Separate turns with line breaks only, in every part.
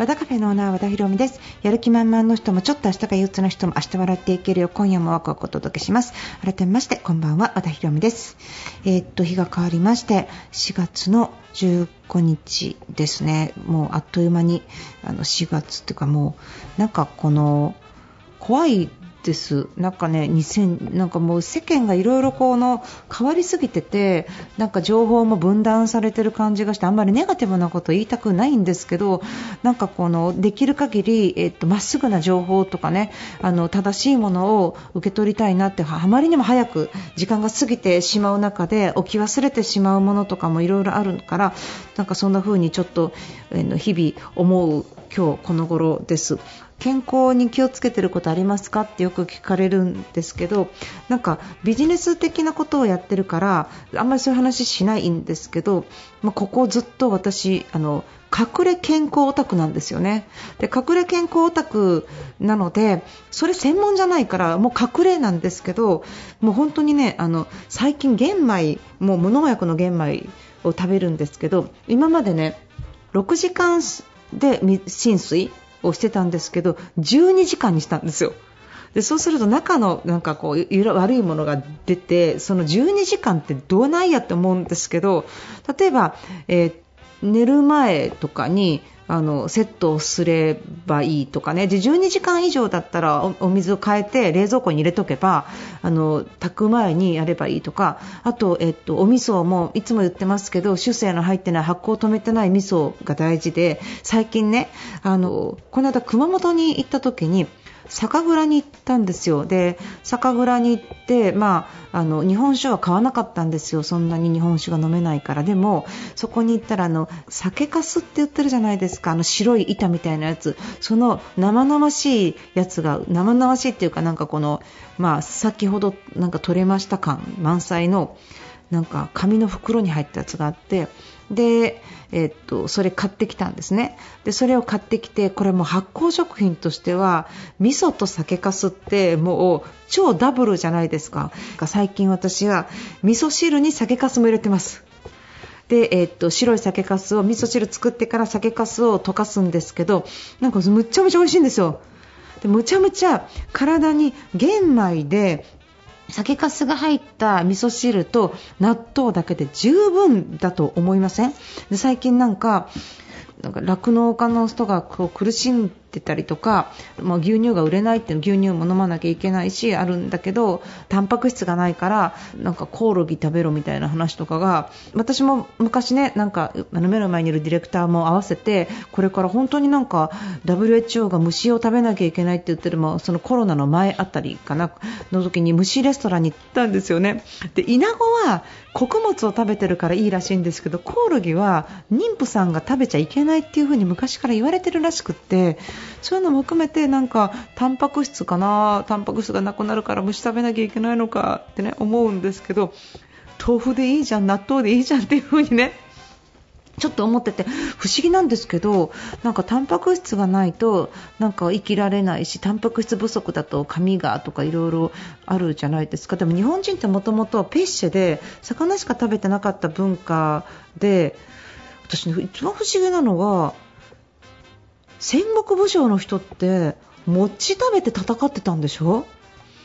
和田カフェのオーナー和田博美です。やる気満々の人もちょっと明日が憂鬱な人も明日笑っていけるよ今夜もワクワクお届けします。改めましてこんばんは和田博美です。えーっと日が変わりまして4月の15日ですね。もうあっという間にあの4月っていうかもうなんかこの怖いですなんかね2000なんかもう世間がいろいろこの変わりすぎててなんか情報も分断されてる感じがしてあんまりネガティブなこと言いたくないんですけどなんかこのできる限りえっとまっすぐな情報とかねあの正しいものを受け取りたいなってあまりにも早く時間が過ぎてしまう中で置き忘れてしまうものとかもいろいろあるからなんかそんな風にちょっとあの日々思う今日この頃です。健康に気をつけてることありますかってよく聞かれるんですけどなんかビジネス的なことをやってるからあんまりそういう話しないんですけど、まあ、ここずっと私あの隠れ健康オタクなんですよね。で隠れ健康オタクなのでそれ専門じゃないからもう隠れなんですけどもう本当にねあの最近玄米もう無農薬の玄米を食べるんですけど今までね6時間で浸水をしてたんですけど12時間にしたんですよ。でそうすると中のなんかこう悪いものが出てその12時間ってどうないやって思うんですけど例えば、えー、寝る前とかにあのセットをすればいいとかね。で12時間以上だったらお水を変えて冷蔵庫に入れとけばあの炊く前にやればいいとか。あと、えっと、お味噌もいつも言ってますけど主成の入ってない発酵を止めてない味噌が大事で最近ねあのこの間熊本に行った時に酒蔵に行ったんですよ。で酒蔵に行って、まあ、あの日本酒は買わなかったんですよ。そんなに日本酒が飲めないから。でもそこに行ったらあの酒粕って言ってるじゃないですか。あの白い板みたいなやつ。その生々しいやつが生々しいっていうかなんかこの、まあ、先ほどなんか取れました感満載のなんか紙の袋に入ったやつがあってで、えっと、それ買ってきたんですね。でそれを買ってきてこれも発酵食品としては味噌と酒粕ってもう超ダブルじゃないですか。最近私は味噌汁に酒粕も入れてます。で、え、っと白い酒粕を味噌汁作ってから酒粕を溶かすんですけどなんかむちゃむちゃ美味しいんですよ。でむちゃむちゃ体に玄米で酒粕が入った味噌汁と納豆だけで十分だと思いません？で最近なんかなんか酪農家の人がこう苦しんでたりとか、まあ、牛乳が売れないって牛乳も飲まなきゃいけないしあるんだけどタンパク質がないからなんかコオロギ食べろみたいな話とかが私も昔ねなんか目の前にいるディレクターも合わせてこれから本当になんか WHO が虫を食べなきゃいけないって言ってるもそのコロナの前あたりかなの時に虫レストランに行ったんですよね。でイナゴは穀物を食べてるからいいらしいんですけどコオロギは妊婦さんが食べちゃいけない。ないっていう風に昔から言われてるらしくってそういうのも含めてなんかタンパク質かなタンパク質がなくなるから虫食べなきゃいけないのかってね思うんですけど豆腐でいいじゃん納豆でいいじゃんっていう風にねちょっと思ってて不思議なんですけどなんかタンパク質がないとなんか生きられないしタンパク質不足だと髪がとかいろいろあるじゃないですか。でも日本人ってもともとペッシェで魚しか食べてなかった文化で私、ね、一番不思議なのは戦国武将の人って餅食べて戦ってたんでしょ？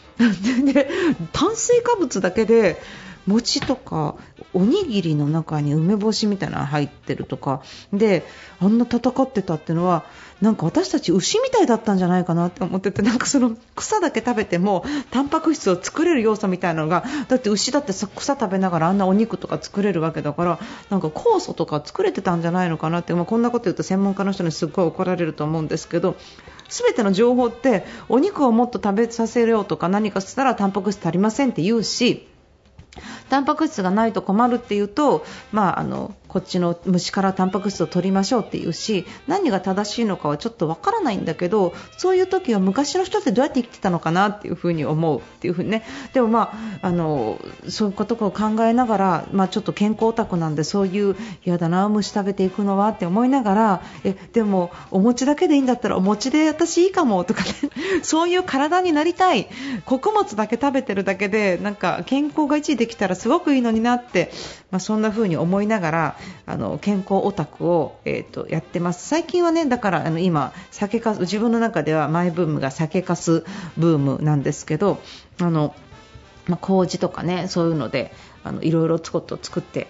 で炭水化物だけで餅とかおにぎりの中に梅干しみたいなの入ってるとか。であんな戦ってたっていうのはなんか私たち牛みたいだったんじゃないかなって思っててなんかその草だけ食べてもタンパク質を作れる要素みたいなのがだって牛だって草食べながらあんなお肉とか作れるわけだからなんか酵素とか作れてたんじゃないのかなって、まあ、こんなこと言うと専門家の人にすごい怒られると思うんですけど全ての情報ってお肉をもっと食べさせようとか何かしたらタンパク質足りませんって言うしタンパク質がないと困るっていうと、まあ、あのこっちの虫からタンパク質を取りましょうっていうし何が正しいのかはちょっとわからないんだけどそういう時は昔の人ってどうやって生きてたのかなっていうふに思うっていうふうにね。でもまああのそういうことを考えながら、まあ、ちょっと健康オタクなんでそういう嫌だな虫食べていくのはって思いながらえでもお餅だけでいいんだったらお餅で私いいかもとかね。そういう体になりたい。穀物だけ食べてるだけでなんか健康が維持できたらすごくいいのになって、まあ、そんな風に思いながらあの健康オタクを、えーと、やってます。最近はねだからあの今酒かす自分の中ではマイブームが酒かすブームなんですけどあの、まあ、麹とかねそういうのであのいろいろ作って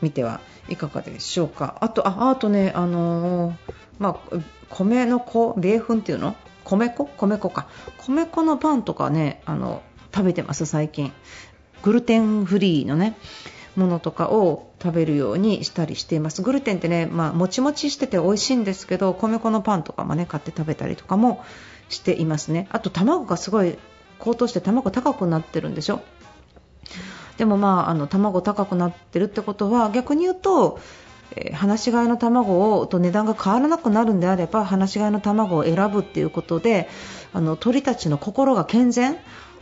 みてはいかがでしょうか。あとああとねあのー、まあ、米の粉米粉っていうの？米粉？米粉か。米粉のパンとかねあの食べてます最近。グルテンフリーのね。ものとかを食べるようにしたりしています。グルテンってね、まあ、もちもちしてて美味しいんですけど米粉のパンとかもね買って食べたりとかもしていますね。あと卵がすごい高騰して卵高くなってるんでしょ。でもまああの卵高くなってるってことは逆に言うと、放し飼いの卵をと値段が変わらなくなるんであれば放し飼いの卵を選ぶっていうことであの鳥たちの心が健全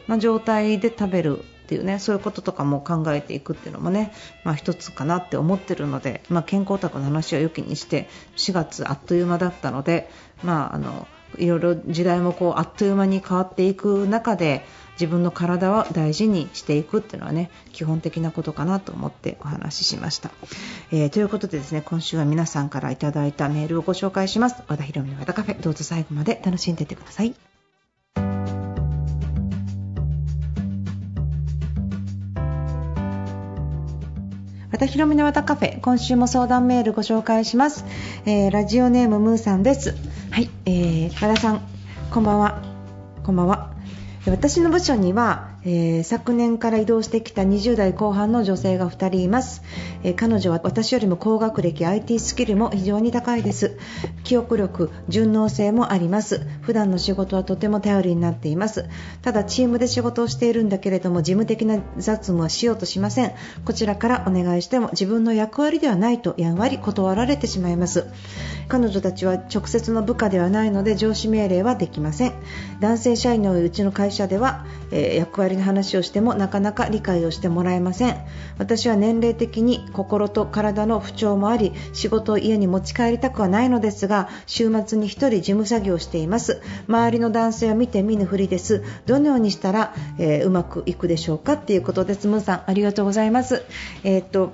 な状態で食べるっていうねそういうこととかも考えていくっていうのもね、まあ、一つかなって思ってるので、まあ、健康オタクの話は良きにして4月あっという間だったので、まあ、あのいろいろ時代もこうあっという間に変わっていく中で自分の体は大事にしていくっていうのはね基本的なことかなと思ってお話ししました、えー、ということでですね今週は皆さんからいただいたメールをご紹介します。和田博美の和田カフェ。どうぞ最後まで楽しんでいってください。和田博美の和田カフェ今週も相談メールご紹介します、えー、ラジオネームムーさんです。はい、えー、和田さんこんばんは。こんばんは。私の部署にはえー、昨年から移動してきた20代後半の女性が2人います、えー、彼女は私よりも高学歴 IT スキルも非常に高いです。記憶力順応性もあります。普段の仕事はとても頼りになっています。ただチームで仕事をしているんだけれども事務的な雑務はしようとしません。こちらからお願いしても自分の役割ではないとやんわり断られてしまいます。彼女たちは直接の部下ではないので上司命令はできません。男性社員のうちの会社では、えー、役割の話をしてもなかなか理解をしてもらえません。私は年齢的に心と体の不調もあり仕事を家に持ち帰りたくはないのですが週末に1人事務作業をしています。周りの男性は見て見ぬふりです。どのようにしたら、えー、うまくいくでしょうかということです。ムーさんありがとうございます。えー、っと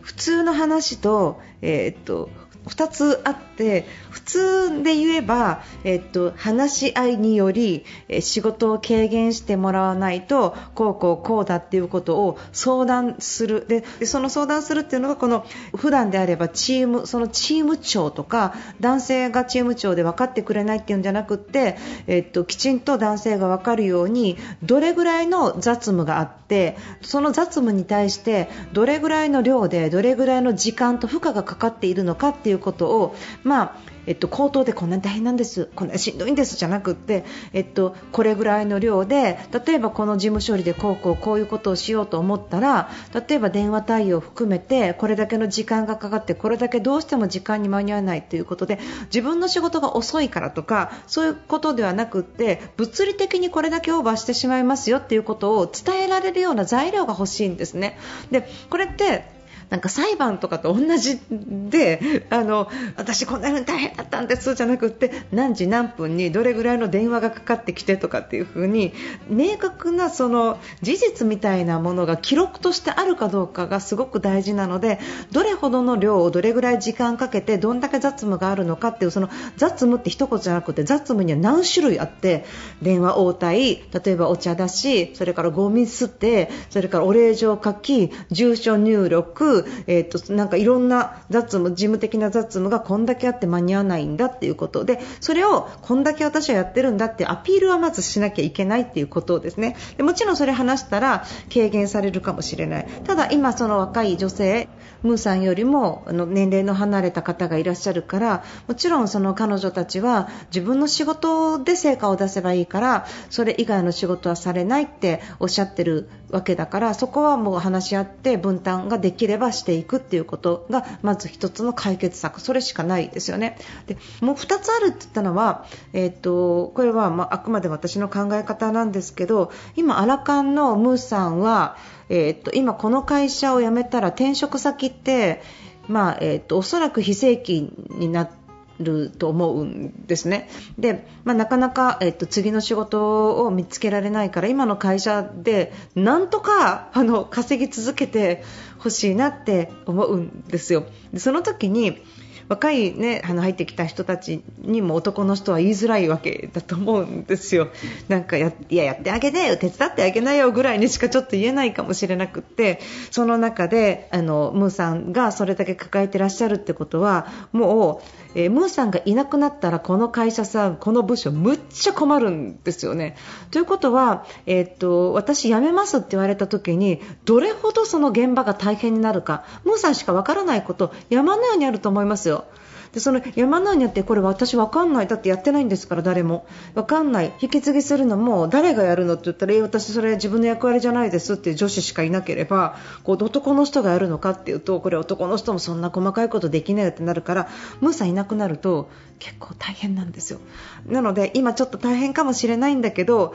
普通の話と,、えー、っと2つあって普通で言えば、えっと、話し合いにより、仕事を軽減してもらわないとこうこうこうだっていうことを相談する。でその相談するっていうのがこの普段であればチームそのチーム長とか男性がチーム長で分かってくれないっていうんじゃなくって、えっと、きちんと男性が分かるようにどれぐらいの雑務があってその雑務に対してどれぐらいの量でどれぐらいの時間と負荷がかかっているのかっていういうことを、まあえっと、口頭でこんなに大変なんですこんなしんどいんですじゃなくって、えっと、これぐらいの量で例えばこの事務処理でこうこうこういうことをしようと思ったら例えば電話対応を含めてこれだけの時間がかかってこれだけどうしても時間に間に合わないということで自分の仕事が遅いからとかそういうことではなくって物理的にこれだけオーバーしてしまいますよということを伝えられるような材料が欲しいんですね。でこれってなんか裁判とかと同じであの私、こんな風に大変だったんですじゃなくて何時何分にどれぐらいの電話がかかってきてとかっていう風に明確なその事実みたいなものが記録としてあるかどうかがすごく大事なのでどれほどの量をどれぐらい時間かけてどんだけ雑務があるのかっていうその雑務って一言じゃなくて雑務には何種類あって電話応対例えばお茶出しそれからゴミ捨てそれからお礼状書き住所入力くえーと、なんかいろんな雑務事務的な雑務がこんだけあって間に合わないんだっていうことでそれをこんだけ私はやってるんだってアピールはまずしなきゃいけないっていうことですね。でもちろんそれ話したら軽減されるかもしれない。ただ今、その若い女性ムーさんよりもあの年齢の離れた方がいらっしゃるからもちろんその彼女たちは自分の仕事で成果を出せばいいからそれ以外の仕事はされないっておっしゃってるわけだからそこはもう話し合って分担ができれればしていくっていうことがまず1つの解決策それしかないですよね。でもう2つあるって言ったのは、えーと、これはまああくまで私の考え方なんですけど今、アラカンのムーさんは、えーと、今、この会社を辞めたら転職先ってまあえーと、おそらく非正規になってると思うんですね。で、まあ、なかなか、えっと、次の仕事を見つけられないから今の会社でなんとかあの稼ぎ続けてほしいなって思うんですよ。でその時に若い、ね、あの入ってきた人たちにも男の人は言いづらいわけだと思うんですよ。なんかやいややってあげなよ手伝ってあげなよぐらいにしかちょっと言えないかもしれなくってその中であのムーさんがそれだけ抱えてらっしゃるってことはもうえー、ムーさんがいなくなったらこの会社さん、この部署むっちゃ困るんですよね。ということは、えー、っと私辞めますって言われた時にどれほどその現場が大変になるかムーさんしかわからないこと山のようにあると思いますよ。でその山のようにあってこれ私分かんない。だってやってないんですから誰も。分かんない。引き継ぎするのも誰がやるのって言ったらえ私それ自分の役割じゃないですって女子しかいなければこう男の人がやるのかっていうとこれ男の人もそんな細かいことできないよってなるからムーさんいなくなると結構大変なんですよ。なので今ちょっと大変かもしれないんだけど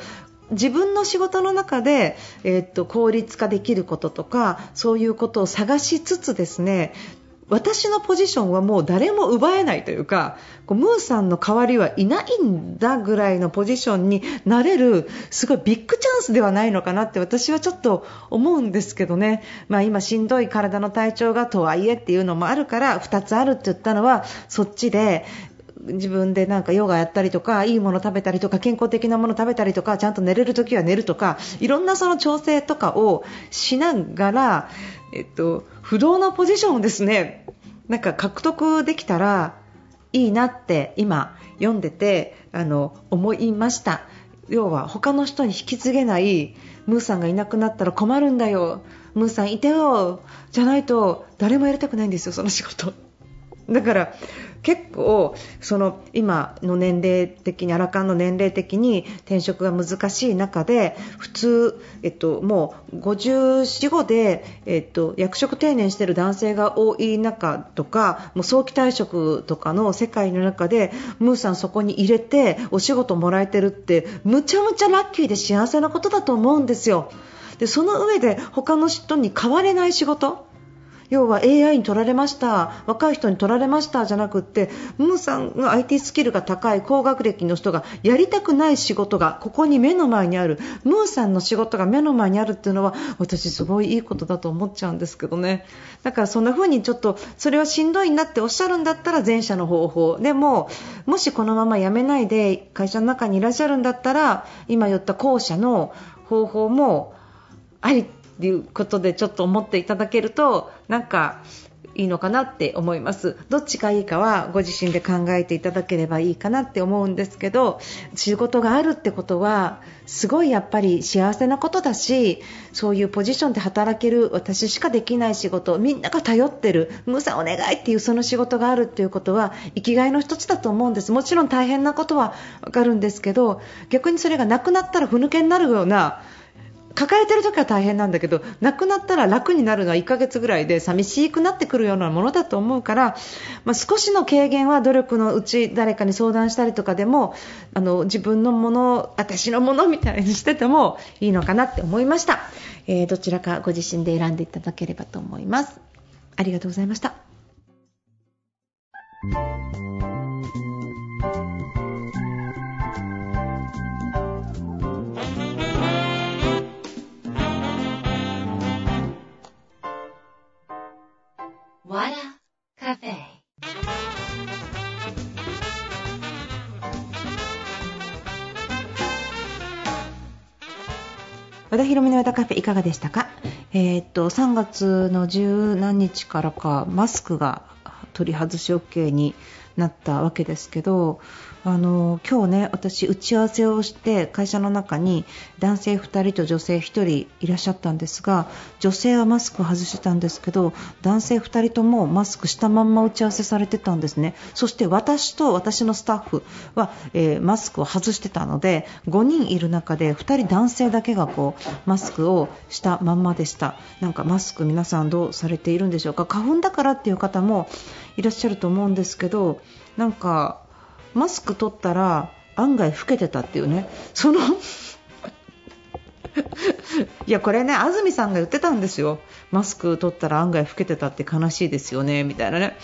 自分の仕事の中で、えー、っと効率化できることとかそういうことを探しつつですね私のポジションはもう誰も奪えないというかムーさんの代わりはいないんだぐらいのポジションになれるすごいビッグチャンスではないのかなって私はちょっと思うんですけどね、まあ、今、しんどい体の体調がとはいえっていうのもあるから2つあるって言ったのはそっちで自分でなんかヨガやったりとかいいもの食べたりとか健康的なもの食べたりとかちゃんと寝れるときは寝るとかいろんなその調整とかをしながらえっと、不動のポジションをですねなんか獲得できたらいいなって今読んでてあの思いました。要は他の人に引き継げないムーさんがいなくなったら困るんだよ。ムーさんいてよ。じゃないと誰もやりたくないんですよその仕事。だから結構その今の年齢的にアラカンの年齢的に転職が難しい中で普通、えっと、もう54、5で、えっと、役職定年している男性が多い中とかもう早期退職とかの世界の中でムーさんそこに入れてお仕事もらえてるってむちゃむちゃラッキーで幸せなことだと思うんですよ。でその上で他の人に変われない仕事要は AI に取られました若い人に取られましたじゃなくってムーさんが IT スキルが高い高学歴の人がやりたくない仕事がここに目の前にあるムーさんの仕事が目の前にあるっていうのは私すごいいいことだと思っちゃうんですけどね。だからそんな風にちょっとそれはしんどいなっておっしゃるんだったら前者の方法。でももしこのまま辞めないで会社の中にいらっしゃるんだったら今言った後者の方法もありていうことでちょっと思っていただけるとなんかいいのかなって思います。どっちがいいかはご自身で考えていただければいいかなって思うんですけど仕事があるってことはすごいやっぱり幸せなことだしそういうポジションで働ける私しかできない仕事みんなが頼ってるムーさんお願いっていうその仕事があるっていうことは生きがいの一つだと思うんです。もちろん大変なことはわかるんですけど逆にそれがなくなったらふぬけになるような抱えてる時は大変なんだけど亡くなったら楽になるのは1ヶ月ぐらいで寂しくなってくるようなものだと思うから、まあ、少しの軽減は努力のうち誰かに相談したりとかでもあの自分のもの私のものみたいにしててもいいのかなって思いました、えー、どちらかご自身で選んでいただければと思います。ありがとうございました。カフェ。和田博美の和田カフェいかがでしたか、えー、っと3月の十何日からかマスクが取り外し OK になったわけですけどあの今日ね私打ち合わせをして会社の中に男性2人と女性1人いらっしゃったんですが女性はマスクを外してたんですけど男性2人ともマスクしたまんま打ち合わせされてたんですね。そして私と私のスタッフは、えー、マスクを外してたので5人いる中で2人男性だけがこうマスクをしたまんまでした。なんかマスク皆さんどうされているんでしょうか。花粉だからっていう方もいらっしゃると思うんですけどなんかマスク取ったら案外老けてたっていうね。そのいやこれね安住さんが言ってたんですよ。マスク取ったら案外老けてたって悲しいですよねみたいなね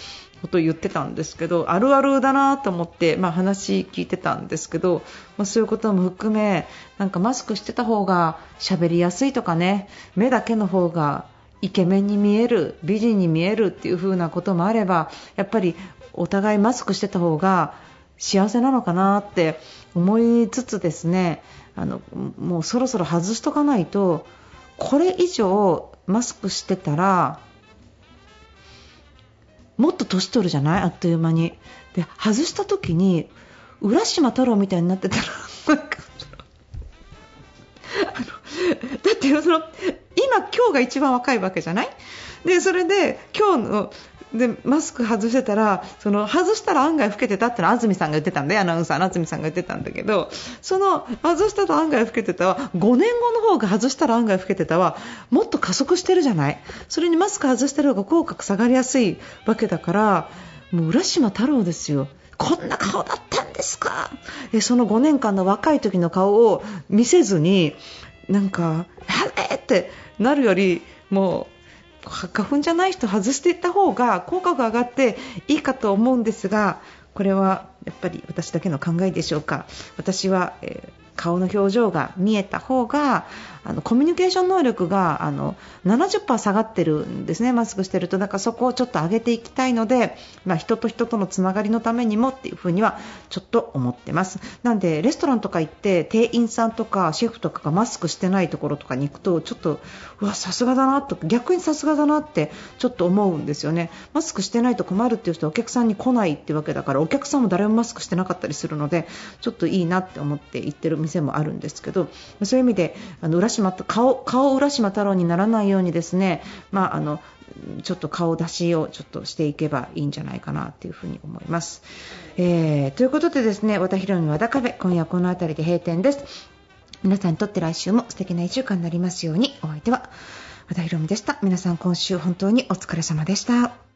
こと言ってたんですけどあるあるだなと思って、まあ、話聞いてたんですけど、まあ、そういうことも含めなんかマスクしてた方が喋りやすいとかね目だけの方がイケメンに見える美人に見えるっていう風なこともあればやっぱりお互いマスクしてた方が幸せなのかなって思いつつですねあのもうそろそろ外しとかないとこれ以上マスクしてたらもっと年取るじゃない？あっという間に。で外した時に浦島太郎みたいになってたらだってその今今日が一番若いわけじゃない？でそれで今日のでマスク外してたらその外したら案外老けてたってのは安住さんが言ってたんでアナウンサーの安住さんが言ってたんだけどその外したら案外老けてたは5年後の方が外したら案外老けてたはもっと加速してるじゃない？それにマスク外してる方が口角下がりやすいわけだからもう浦島太郎ですよ。こんな顔だったんですか？えその5年間の若い時の顔を見せずになんか、あれってなるよりもう花粉じゃない人外していった方が効果が上がっていいかと思うんですがこれはやっぱり私だけの考えでしょうか。私は、えー顔の表情が見えた方があのコミュニケーション能力があの70%下がってるんですね、マスクしてると。だからそこをちょっと上げていきたいので、まあ、人と人とのつながりのためにもっていうふうにはちょっと思ってます。なんでレストランとか行って店員さんとかシェフとかがマスクしてないところとかに行くとちょっとうわさすがだなと逆にさすがだなってちょっと思うんですよね。マスクしてないと困るっていう人はお客さんに来ないってわけだからお客さんも誰もマスクしてなかったりするのでちょっといいなって思って行ってる店もあるんですけどそういう意味であの浦島顔顔浦島太郎にならないようにですね、まあ、あのちょっと顔出しをちょっとしていけばいいんじゃないかなというふに思います。えー、ということでですね和田博美和田カフェ今夜この辺りで閉店です。皆さんにとって来週も素敵な1週間になりますようにお相手は和田博美でした皆さん今週本当にお疲れ様でした。